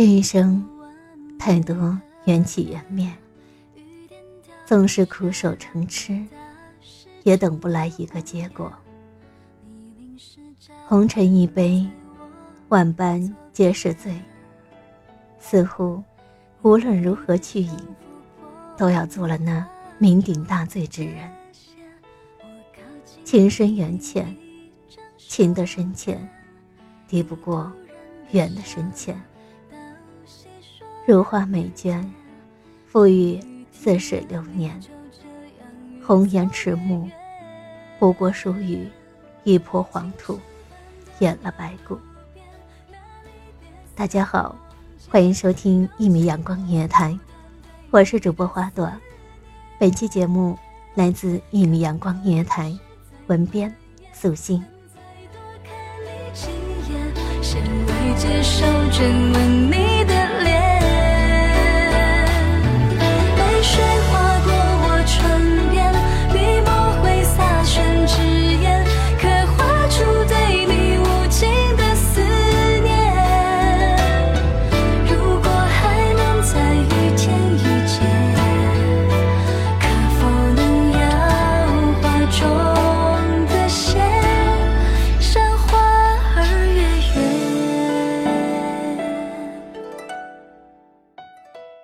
这一生，太多缘起缘灭，纵是苦守成痴，也等不来一个结果。红尘一杯，万般皆是醉。似乎，无论如何去饮，都要做了那酩酊大醉之人。情深缘浅，情的深浅，敌不过缘的深浅。如花美眷，赋予似水流年。红颜迟暮，不过疏于一抔黄土，掩了白骨。大家好，欢迎收听一米阳光音乐台，我是主播花朵。本期节目来自一米阳光音乐台，文编素心。亲眼，先未接受亲吻你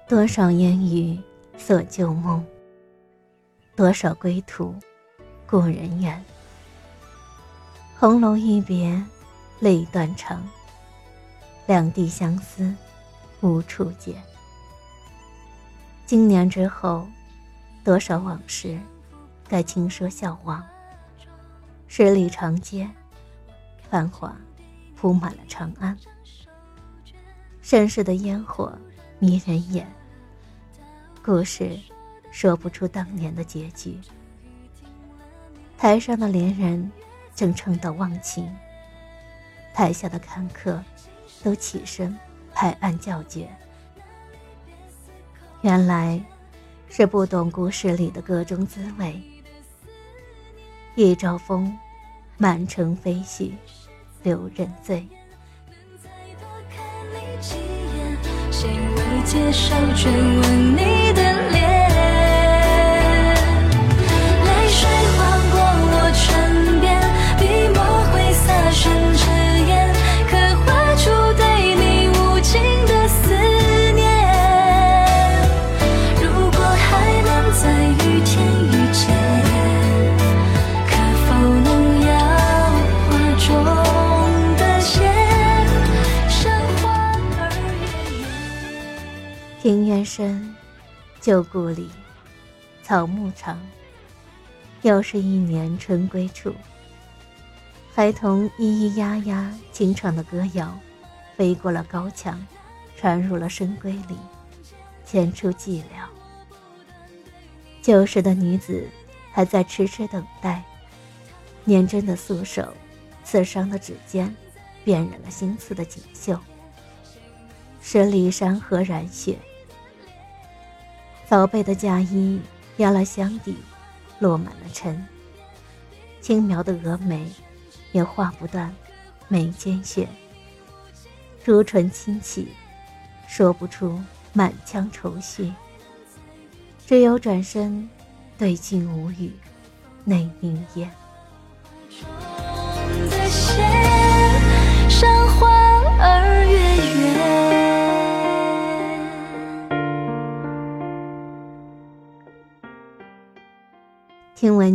多少烟雨锁旧梦，多少归途故人远。红楼一别泪断肠，两地相思无处见。经年之后，多少往事该轻说笑忘。十里长街，繁华铺满了长安。盛世的烟火迷人眼，故事说不出当年的结局。台上的恋人正称道忘情，台下的看客都起身拍案叫绝。原来是不懂故事里的各种滋味。一朝风，满城飞絮，留人醉。能再多看你几眼，谁未接受追问你庭院深，旧故里，草木长。又是一年春归处，孩童咿咿呀呀轻唱的歌谣，飞过了高墙，传入了深闺里，牵出寂寥。旧时的女子还在痴痴等待，年真的素手，刺伤的指尖，辨认了心刺的锦绣。十里山河染血，早备的嫁衣压了箱底，落满了尘。轻描的蛾眉，也画不断眉间雪。朱唇轻启，说不出满腔愁绪。只有转身，对镜无语，泪凝噎。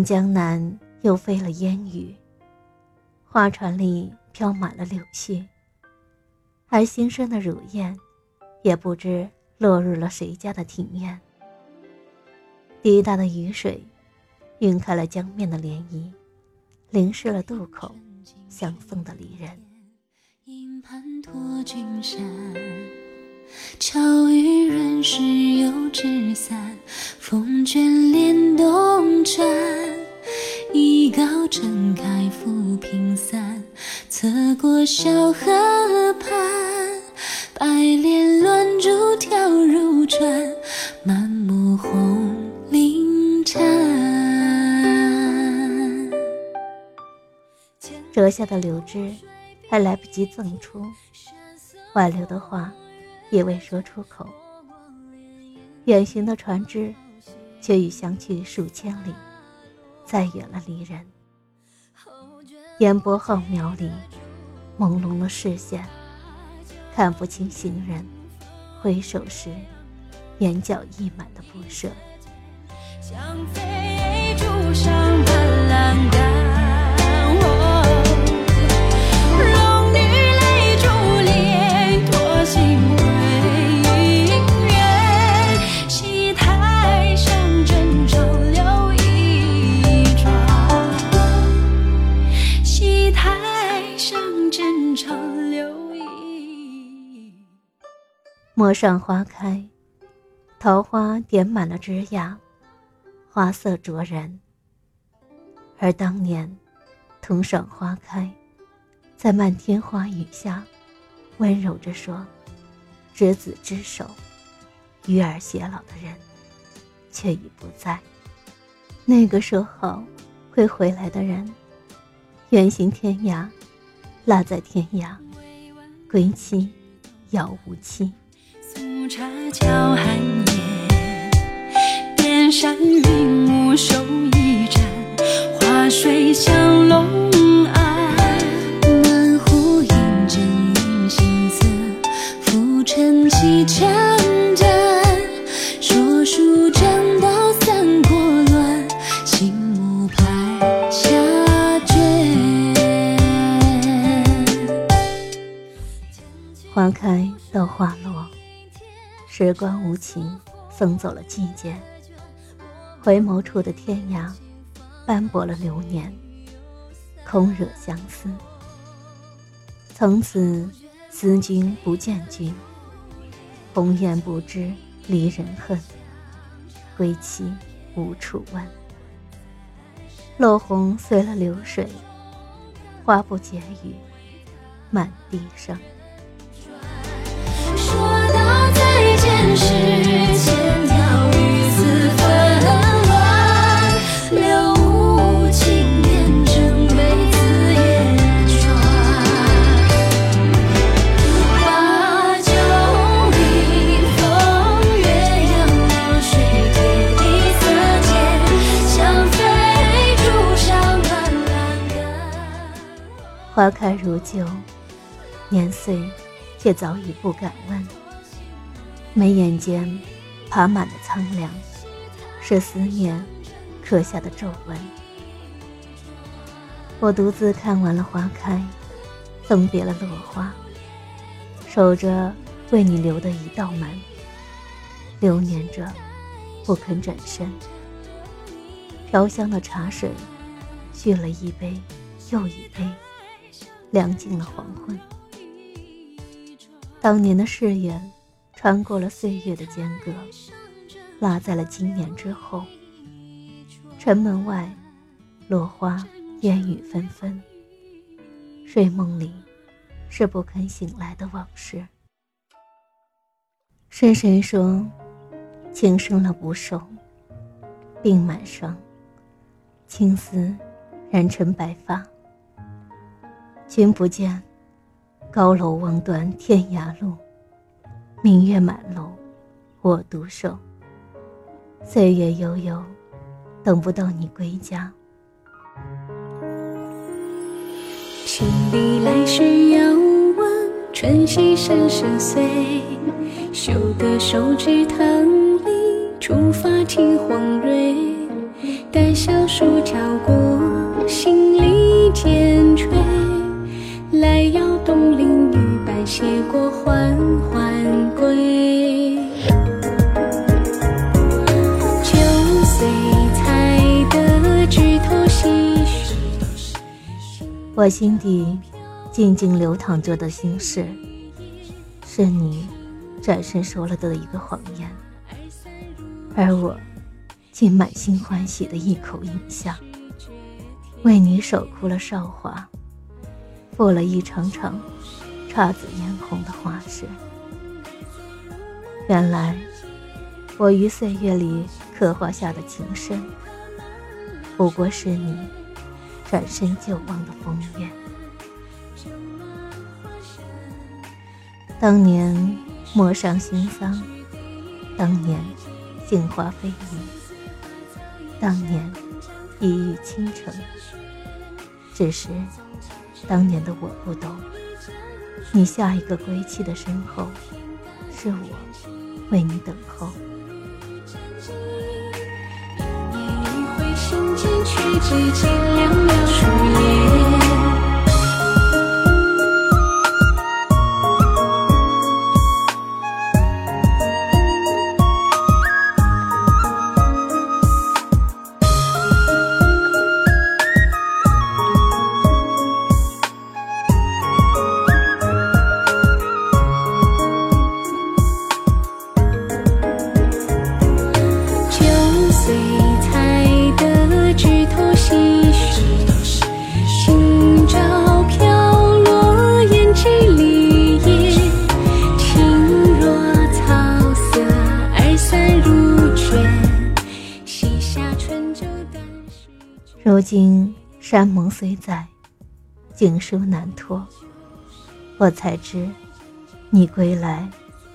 江南又飞了烟雨，花船里飘满了柳絮，而新生的乳燕，也不知落入了谁家的庭院。滴答的雨水，晕开了江面的涟漪，淋湿了渡口相送的离人。银盘托君山，巧遇润湿油纸伞，风卷帘动船，一篙撑开浮萍散，侧过小河畔，白莲乱珠跳入船，满目红。折下的柳枝还来不及赠出，挽留的话也未说出口。远行的船只却已相去数千里，再远了离人。烟波浩渺里，朦胧了视线，看不清行人。回首时，眼角溢满的不舍。陌上花开，桃花点满了枝桠。花色灼人，而当年同赏花开，在漫天花雨下，温柔着说“执子之手，与尔偕老”的人，却已不在。那个说好会回来的人，远行天涯，落在天涯，归期遥无期。茶桥寒夜，边山云雾。手一盏，花水香笼岸。南湖映针映新色，浮沉起长战。说书正道三国乱，醒目拍下卷。花开，时光无情，送走了季节。回眸处的天涯，斑驳了流年，空惹相思。从此思君不见君，红颜不知离人恨，归期无处问。落红随了流水，花不解语，满地生。花开如旧，年岁却早已不敢问。眉眼间爬满了苍凉，是思念刻下的皱纹。我独自看完了花开，送别了落花，守着为你留的一道门，留念着不肯转身。飘香的茶水，续了一杯又一杯。凉尽了黄昏。当年的誓言，穿过了岁月的间隔，落在了今年之后。城门外，落花烟雨纷纷。睡梦里，是不肯醒来的往事。是谁说，情生了不寿，鬓满霜，青丝染成白发。君不见，高楼望断天涯路，明月满楼，我独守。岁月悠悠。等不到你归家。千里来时遥望，春溪声声碎。修得手指棠梨，触发听黄蕊。待小树交过，心里渐垂。来邀东邻女，伴斜过缓缓归。我心底静静流淌着的心事，是你转身说了的一个谎言，而我竟满心欢喜的一口饮下，为你守哭了韶华，赴了一场场姹紫嫣红的花事。原来，我于岁月里刻画下的情深，不过是你。转身就忘的风月。当年陌上心桑，当年杏花飞舞，当年一遇倾城。只是当年的我不懂，你下一个归期的身后，是我为你等候。却只见寥寥树叶。盟虽在，锦书难托。我才知，你归来，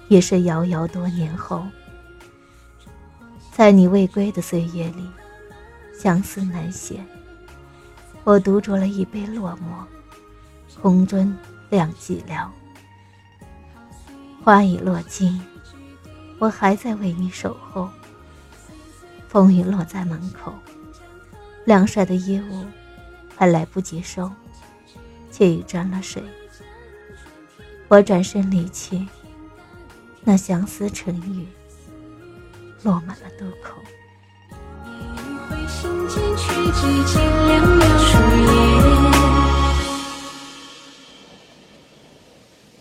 也是遥遥多年后。在你未归的岁月里，相思难写。我独酌了一杯落寞，空樽两寂寥。花已落尽，我还在为你守候。风雨落在门口。晾晒的衣物还来不及收，却已沾了水。我转身离去，那相思成雨，落满了渡口。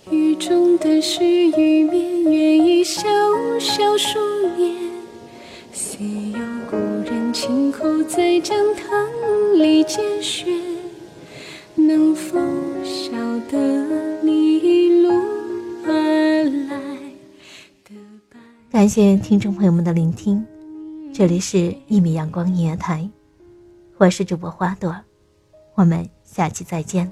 雨中的是雨后在讲堂里见雪，能否晓得你一路而来的？感谢听众朋友们的聆听，这里是一米阳光音乐台，我是主播花朵，我们下期再见。